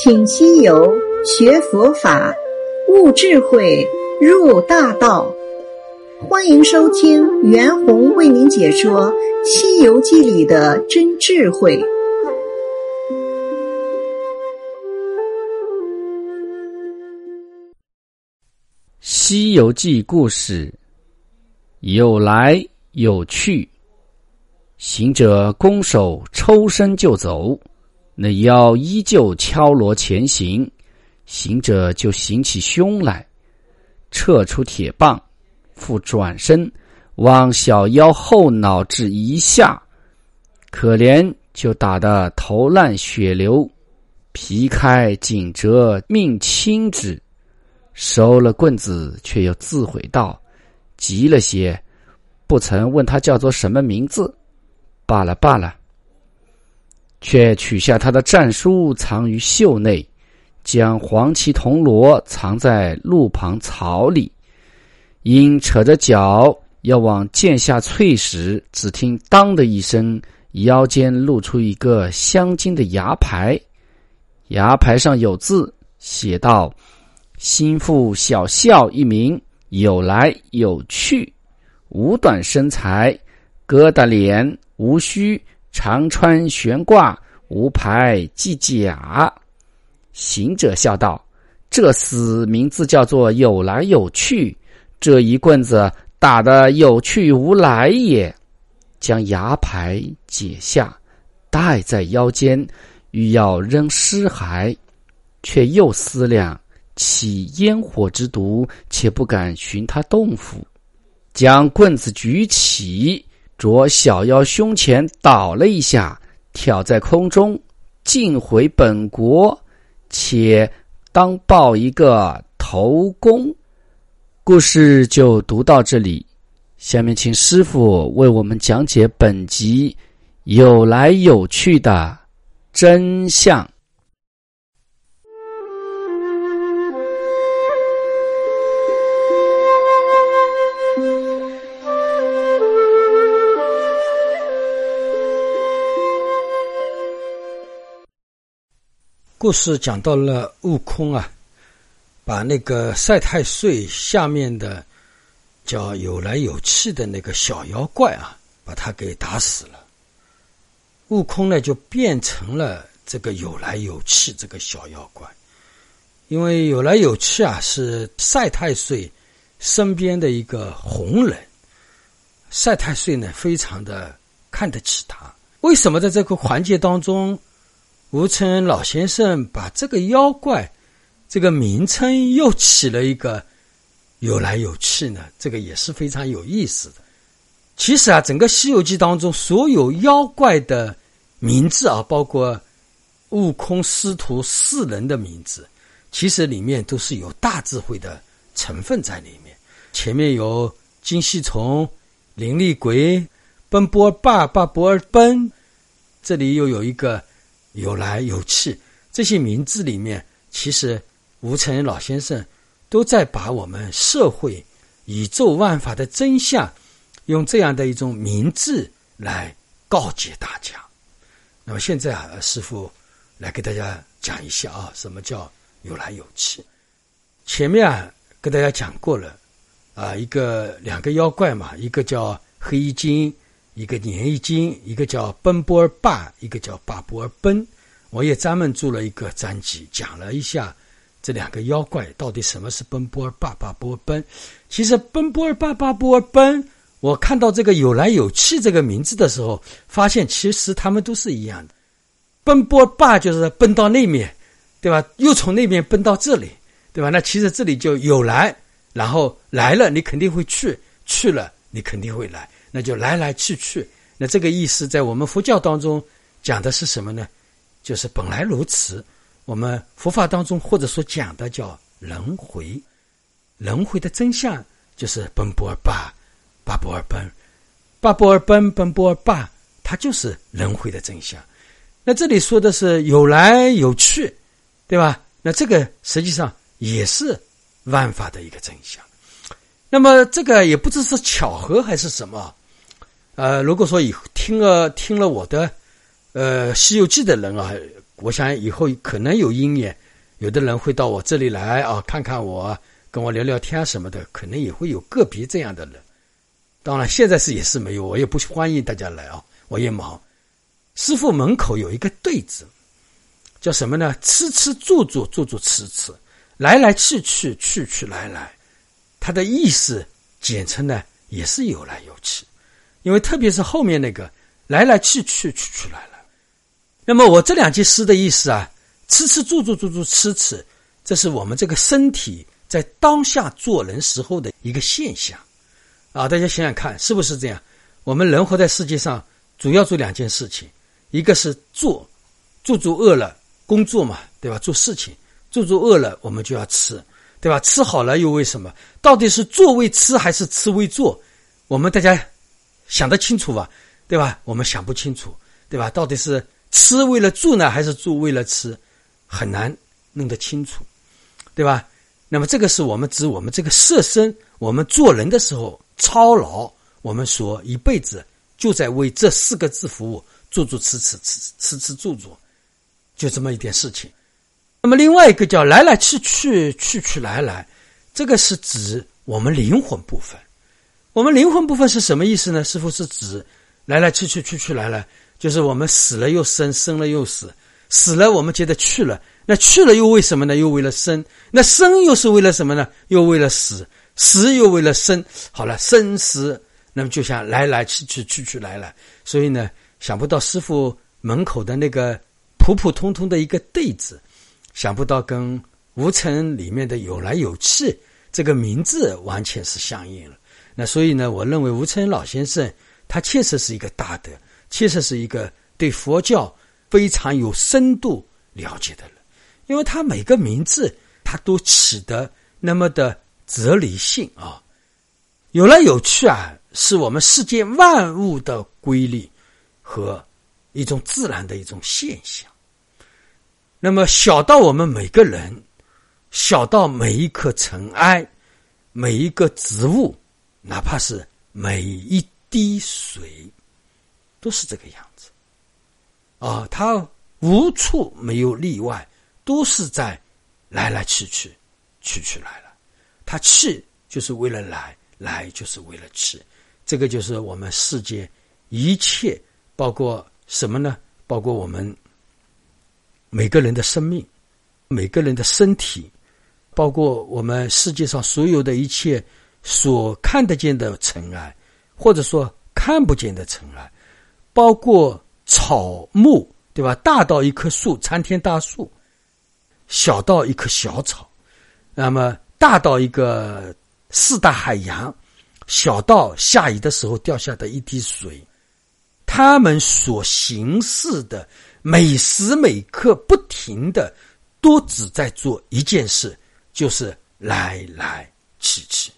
请西游学佛法，悟智慧，入大道。欢迎收听袁弘为您解说《西游记》里的真智慧。《西游记》故事有来有去，行者拱手抽身就走。那妖依旧敲锣前行，行者就行起凶来，撤出铁棒，复转身往小妖后脑至一下，可怜就打得头烂血流，皮开颈折命轻之。收了棍子，却又自悔道：“急了些，不曾问他叫做什么名字，罢了罢了。”却取下他的战书，藏于袖内，将黄旗铜锣藏在路旁草里。因扯着脚要往剑下淬时，只听“当”的一声，腰间露出一个镶金的牙牌，牙牌上有字，写道：“心腹小校一名，有来有去，五短身材，疙瘩脸，无须。”常穿悬挂，无牌系甲。行者笑道：“这厮名字叫做有来有去，这一棍子打得有去无来也。”将牙牌解下，戴在腰间，欲要扔尸骸，却又思量起烟火之毒，且不敢寻他洞府，将棍子举起。着小妖胸前倒了一下，跳在空中，进回本国，且当报一个头功。故事就读到这里，下面请师傅为我们讲解本集有来有去的真相。故事讲到了悟空啊，把那个赛太岁下面的叫有来有去的那个小妖怪啊，把他给打死了。悟空呢，就变成了这个有来有去这个小妖怪，因为有来有去啊，是赛太岁身边的一个红人。赛太岁呢，非常的看得起他。为什么在这个环节当中？吴承恩老先生把这个妖怪这个名称又起了一个有来有去呢，这个也是非常有意思的。其实啊，整个《西游记》当中所有妖怪的名字啊，包括悟空师徒四人的名字，其实里面都是有大智慧的成分在里面。前面有金细虫、灵力鬼、奔波霸、霸波儿奔，这里又有一个。有来有去，这些名字里面，其实吴承恩老先生都在把我们社会、宇宙万法的真相，用这样的一种名字来告诫大家。那么现在啊，师傅来给大家讲一下啊，什么叫有来有去？前面啊，跟大家讲过了啊，一个两个妖怪嘛，一个叫黑衣精。一个鲶鱼精，一个叫奔波儿霸，一个叫霸波儿奔。我也专门做了一个专辑，讲了一下这两个妖怪到底什么是奔波儿霸、霸波儿奔。其实奔波儿霸、霸波儿奔，我看到这个有来有去这个名字的时候，发现其实他们都是一样的。奔波霸就是奔到那面，对吧？又从那边奔到这里，对吧？那其实这里就有来，然后来了，你肯定会去；去了，你肯定会来。那就来来去去，那这个意思在我们佛教当中讲的是什么呢？就是本来如此。我们佛法当中或者说讲的叫轮回，轮回的真相就是奔波而罢，罢波而奔，罢波而奔，奔波而罢，它就是轮回的真相。那这里说的是有来有去，对吧？那这个实际上也是万法的一个真相。那么这个也不知是巧合还是什么。呃，如果说以听了听了我的，呃《西游记》的人啊，我想以后可能有因缘，有的人会到我这里来啊，看看我，跟我聊聊天什么的，可能也会有个别这样的人。当然，现在是也是没有，我也不欢迎大家来啊，我也忙。师傅门口有一个对子，叫什么呢？吃吃住住住住吃吃，来来去去去去来来，它的意思简称呢也是有来有去，因为特别是后面那个来来去去去去来了。那么我这两句诗的意思啊，吃吃住住住住吃吃，这是我们这个身体在当下做人时候的一个现象。啊，大家想想看，是不是这样？我们人活在世界上，主要做两件事情，一个是做，做做饿了工作嘛，对吧？做事情，做做饿了，我们就要吃，对吧？吃好了又为什么？到底是做为吃还是吃为做？我们大家想得清楚吧？对吧？我们想不清楚，对吧？到底是吃为了住呢，还是住为了吃？很难弄得清楚，对吧？那么这个是我们指我们这个色身，我们做人的时候。操劳，我们说一辈子就在为这四个字服务，做做吃吃吃吃吃做做，就这么一点事情。那么另外一个叫来来去去去去来来，这个是指我们灵魂部分。我们灵魂部分是什么意思呢？师傅是指来来去去去去来来，就是我们死了又生，生了又死，死了我们觉得去了，那去了又为什么呢？又为了生，那生又是为了什么呢？又为了死。死又为了生，好了，生死那么就像来来去去去去来来，所以呢，想不到师傅门口的那个普普通通的一个对子，想不到跟吴城里面的有来有去这个名字完全是相应了。那所以呢，我认为吴承老先生他确实是一个大德，确实是一个对佛教非常有深度了解的人，因为他每个名字他都起得那么的。哲理性啊，有来有去啊，是我们世界万物的规律和一种自然的一种现象。那么小到我们每个人，小到每一颗尘埃，每一个植物，哪怕是每一滴水，都是这个样子。啊，它无处没有例外，都是在来来去去，去去来来。他去就是为了来，来就是为了去，这个就是我们世界一切，包括什么呢？包括我们每个人的生命，每个人的身体，包括我们世界上所有的一切所看得见的尘埃，或者说看不见的尘埃，包括草木，对吧？大到一棵树，参天大树；小到一棵小草，那么。大到一个四大海洋，小到下雨的时候掉下的一滴水，他们所行事的每时每刻不停的，都只在做一件事，就是来来去去。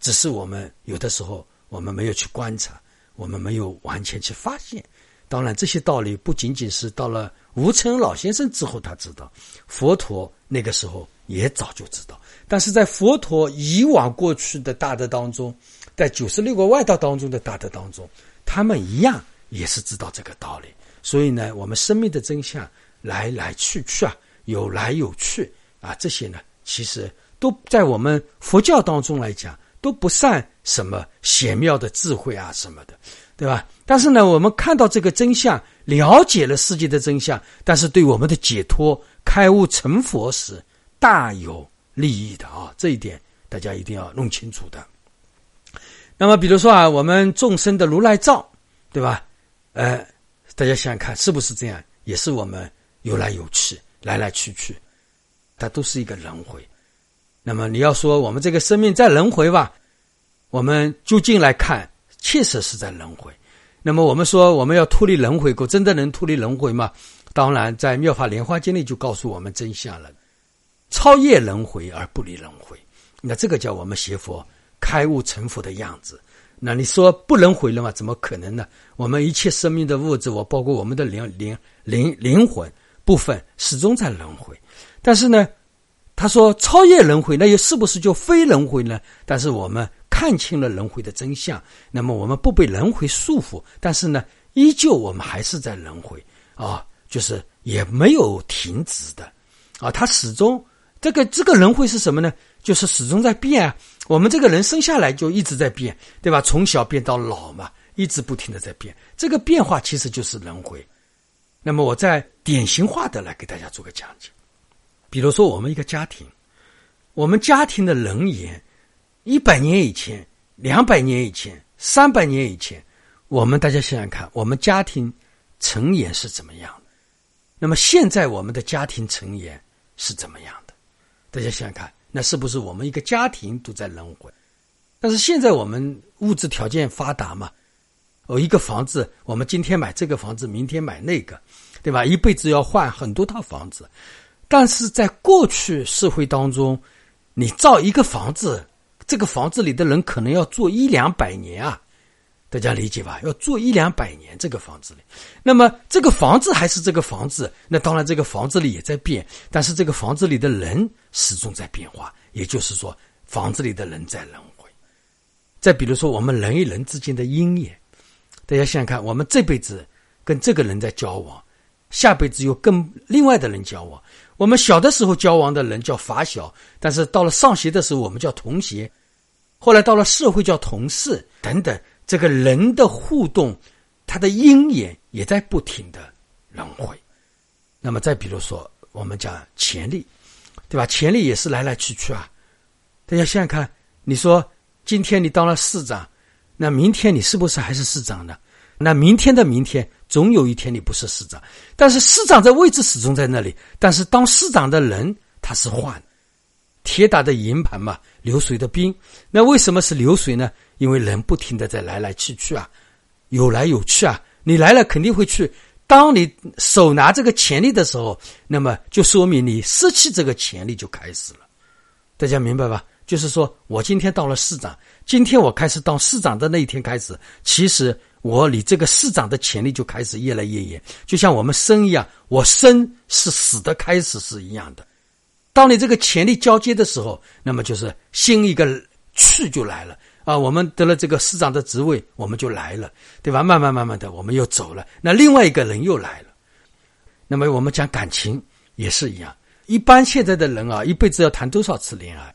只是我们有的时候我们没有去观察，我们没有完全去发现。当然，这些道理不仅仅是到了吴承恩老先生之后他知道，佛陀那个时候也早就知道。但是在佛陀以往过去的大德当中，在九十六个外道当中的大德当中，他们一样也是知道这个道理。所以呢，我们生命的真相来来去去啊，有来有去啊，这些呢，其实都在我们佛教当中来讲，都不算什么玄妙的智慧啊什么的，对吧？但是呢，我们看到这个真相，了解了世界的真相，但是对我们的解脱、开悟成佛时，大有。利益的啊，这一点大家一定要弄清楚的。那么，比如说啊，我们众生的如来藏，对吧？呃，大家想想看，是不是这样？也是我们有来有去，来来去去，它都是一个轮回。那么你要说我们这个生命在轮回吧，我们就近来看，确实是在轮回。那么我们说我们要脱离轮回，过真的能脱离轮回吗？当然，在《妙法莲花经》里就告诉我们真相了。超越轮回而不离轮回，那这个叫我们学佛开悟成佛的样子。那你说不轮回了吗？怎么可能呢？我们一切生命的物质，我包括我们的灵灵灵灵魂部分，始终在轮回。但是呢，他说超越轮回，那又是不是就非轮回呢？但是我们看清了轮回的真相，那么我们不被轮回束缚，但是呢，依旧我们还是在轮回啊，就是。也没有停止的，啊，它始终这个这个轮回是什么呢？就是始终在变啊。我们这个人生下来就一直在变，对吧？从小变到老嘛，一直不停的在变。这个变化其实就是轮回。那么我再典型化的来给大家做个讲解，比如说我们一个家庭，我们家庭的人言，一百年以前、两百年以前、三百年以前，我们大家想想看，我们家庭成员是怎么样的？那么现在我们的家庭成员是怎么样的？大家想想看。那是不是我们一个家庭都在轮回？但是现在我们物质条件发达嘛，哦，一个房子，我们今天买这个房子，明天买那个，对吧？一辈子要换很多套房子。但是在过去社会当中，你造一个房子，这个房子里的人可能要住一两百年啊。大家理解吧？要住一两百年这个房子里，那么这个房子还是这个房子，那当然这个房子里也在变，但是这个房子里的人始终在变化。也就是说，房子里的人在轮回。再比如说，我们人与人之间的因缘，大家想想看，我们这辈子跟这个人在交往，下辈子又跟另外的人交往。我们小的时候交往的人叫发小，但是到了上学的时候，我们叫同学，后来到了社会叫同事等等。这个人的互动，他的因缘也在不停的轮回。那么再比如说，我们讲权力，对吧？权力也是来来去去啊。大家想想看，你说今天你当了市长，那明天你是不是还是市长呢？那明天的明天，总有一天你不是市长。但是市长的位置始终在那里，但是当市长的人他是换。铁打的营盘嘛，流水的兵。那为什么是流水呢？因为人不停的在来来去去啊，有来有去啊。你来了肯定会去。当你手拿这个潜力的时候，那么就说明你失去这个潜力就开始了。大家明白吧？就是说我今天到了市长，今天我开始当市长的那一天开始，其实我离这个市长的潜力就开始越来越远。就像我们生一样，我生是死的开始是一样的。当你这个潜力交接的时候，那么就是新一个去就来了。啊，我们得了这个市长的职位，我们就来了，对吧？慢慢慢慢的，我们又走了。那另外一个人又来了。那么我们讲感情也是一样。一般现在的人啊，一辈子要谈多少次恋爱？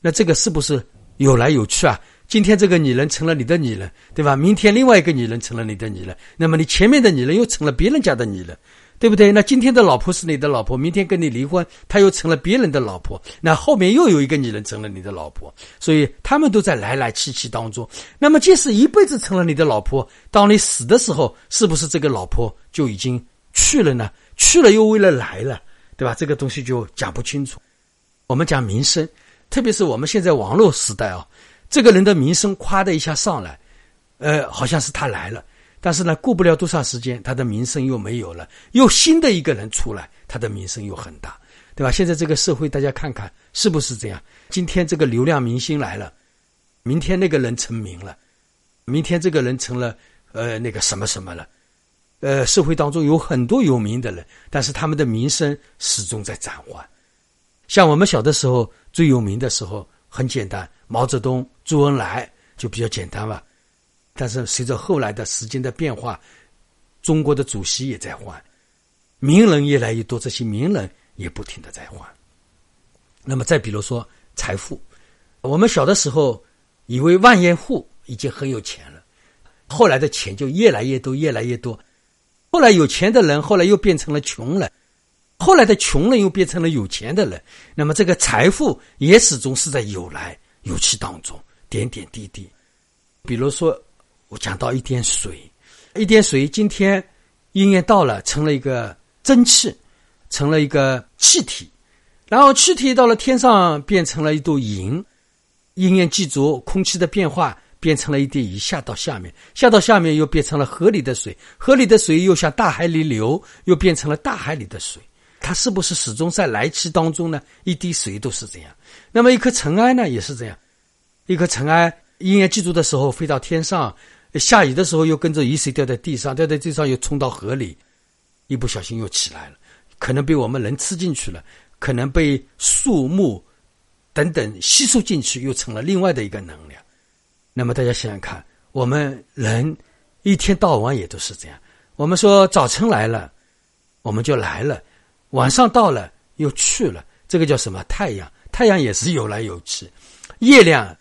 那这个是不是有来有去啊？今天这个女人成了你的女人，对吧？明天另外一个女人成了你的女人，那么你前面的女人又成了别人家的女人。对不对？那今天的老婆是你的老婆，明天跟你离婚，她又成了别人的老婆。那后面又有一个女人成了你的老婆，所以他们都在来来去去当中。那么，即使一辈子成了你的老婆，当你死的时候，是不是这个老婆就已经去了呢？去了又为了来了，对吧？这个东西就讲不清楚。我们讲名声，特别是我们现在网络时代啊，这个人的名声夸的一下上来，呃，好像是他来了。但是呢，过不了多长时间，他的名声又没有了，又新的一个人出来，他的名声又很大，对吧？现在这个社会，大家看看是不是这样？今天这个流量明星来了，明天那个人成名了，明天这个人成了呃那个什么什么了，呃，社会当中有很多有名的人，但是他们的名声始终在暂缓。像我们小的时候最有名的时候，很简单，毛泽东、周恩来就比较简单了。但是随着后来的时间的变化，中国的主席也在换，名人越来越多，这些名人也不停的在换。那么再比如说财富，我们小的时候以为万元户已经很有钱了，后来的钱就越来越多，越来越多。后来有钱的人后来又变成了穷人，后来的穷人又变成了有钱的人。那么这个财富也始终是在有来有去当中，点点滴滴。比如说。我讲到一点水，一点水，今天应验到了，成了一个蒸汽，成了一个气体，然后气体到了天上变成了一朵云，应验记住空气的变化，变成了一点雨下到下面，下到下面又变成了河里的水，河里的水又向大海里流，又变成了大海里的水，它是不是始终在来气当中呢？一滴水都是这样。那么一颗尘埃呢，也是这样，一颗尘埃应验记住的时候飞到天上。下雨的时候又跟着雨水掉在地上，掉在地上又冲到河里，一不小心又起来了，可能被我们人吃进去了，可能被树木等等吸收进去，又成了另外的一个能量。那么大家想想看，我们人一天到晚也都是这样。我们说早晨来了，我们就来了；晚上到了又去了。这个叫什么？太阳，太阳也是有来有去。月亮，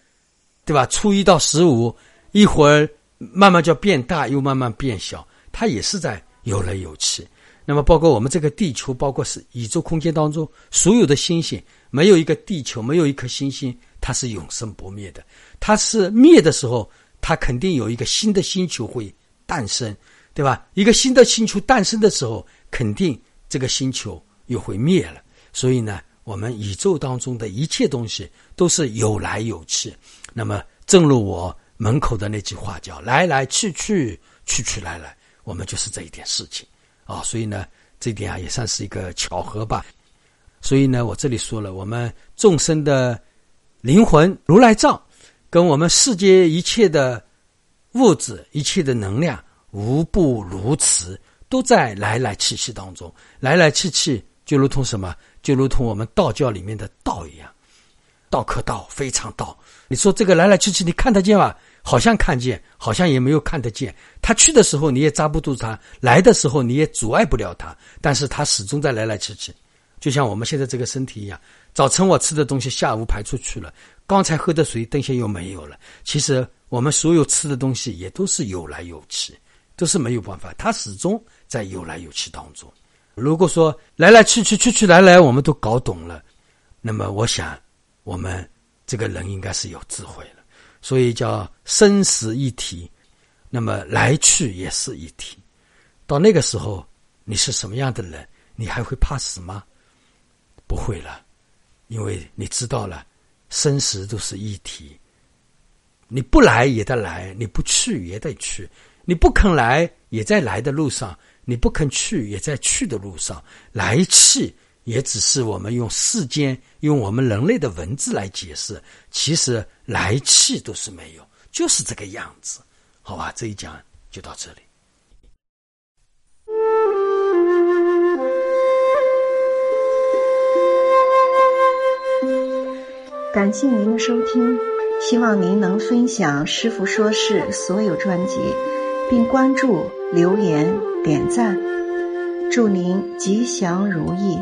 对吧？初一到十五，一会儿慢慢就变大，又慢慢变小，它也是在有来有去。那么，包括我们这个地球，包括是宇宙空间当中所有的星星，没有一个地球，没有一颗星星，它是永生不灭的。它是灭的时候，它肯定有一个新的星球会诞生，对吧？一个新的星球诞生的时候，肯定这个星球又会灭了。所以呢，我们宇宙当中的一切东西都是有来有去。那么，正如我门口的那句话叫“来来去去，去去来来”，我们就是这一点事情。啊，所以呢，这点啊也算是一个巧合吧。所以呢，我这里说了，我们众生的灵魂如来藏，跟我们世界一切的物质、一切的能量，无不如此，都在来来去去当中。来来去去，就如同什么？就如同我们道教里面的道一样，道可道，非常道。你说这个来来去去，你看得见吗？好像看见，好像也没有看得见。他去的时候你也抓不住他，来的时候你也阻碍不了他。但是他始终在来来去去，就像我们现在这个身体一样。早晨我吃的东西，下午排出去了；刚才喝的水，等下又没有了。其实我们所有吃的东西也都是有来有去，都是没有办法。它始终在有来有去当中。如果说来来去去去去来来，我们都搞懂了，那么我想，我们这个人应该是有智慧了。所以叫生死一体，那么来去也是一体。到那个时候，你是什么样的人？你还会怕死吗？不会了，因为你知道了，生死都是一体。你不来也得来，你不去也得去。你不肯来，也在来的路上；你不肯去，也在去的路上。来去。也只是我们用世间、用我们人类的文字来解释，其实来气都是没有，就是这个样子，好吧？这一讲就到这里。感谢您的收听，希望您能分享师傅说事所有专辑，并关注、留言、点赞，祝您吉祥如意。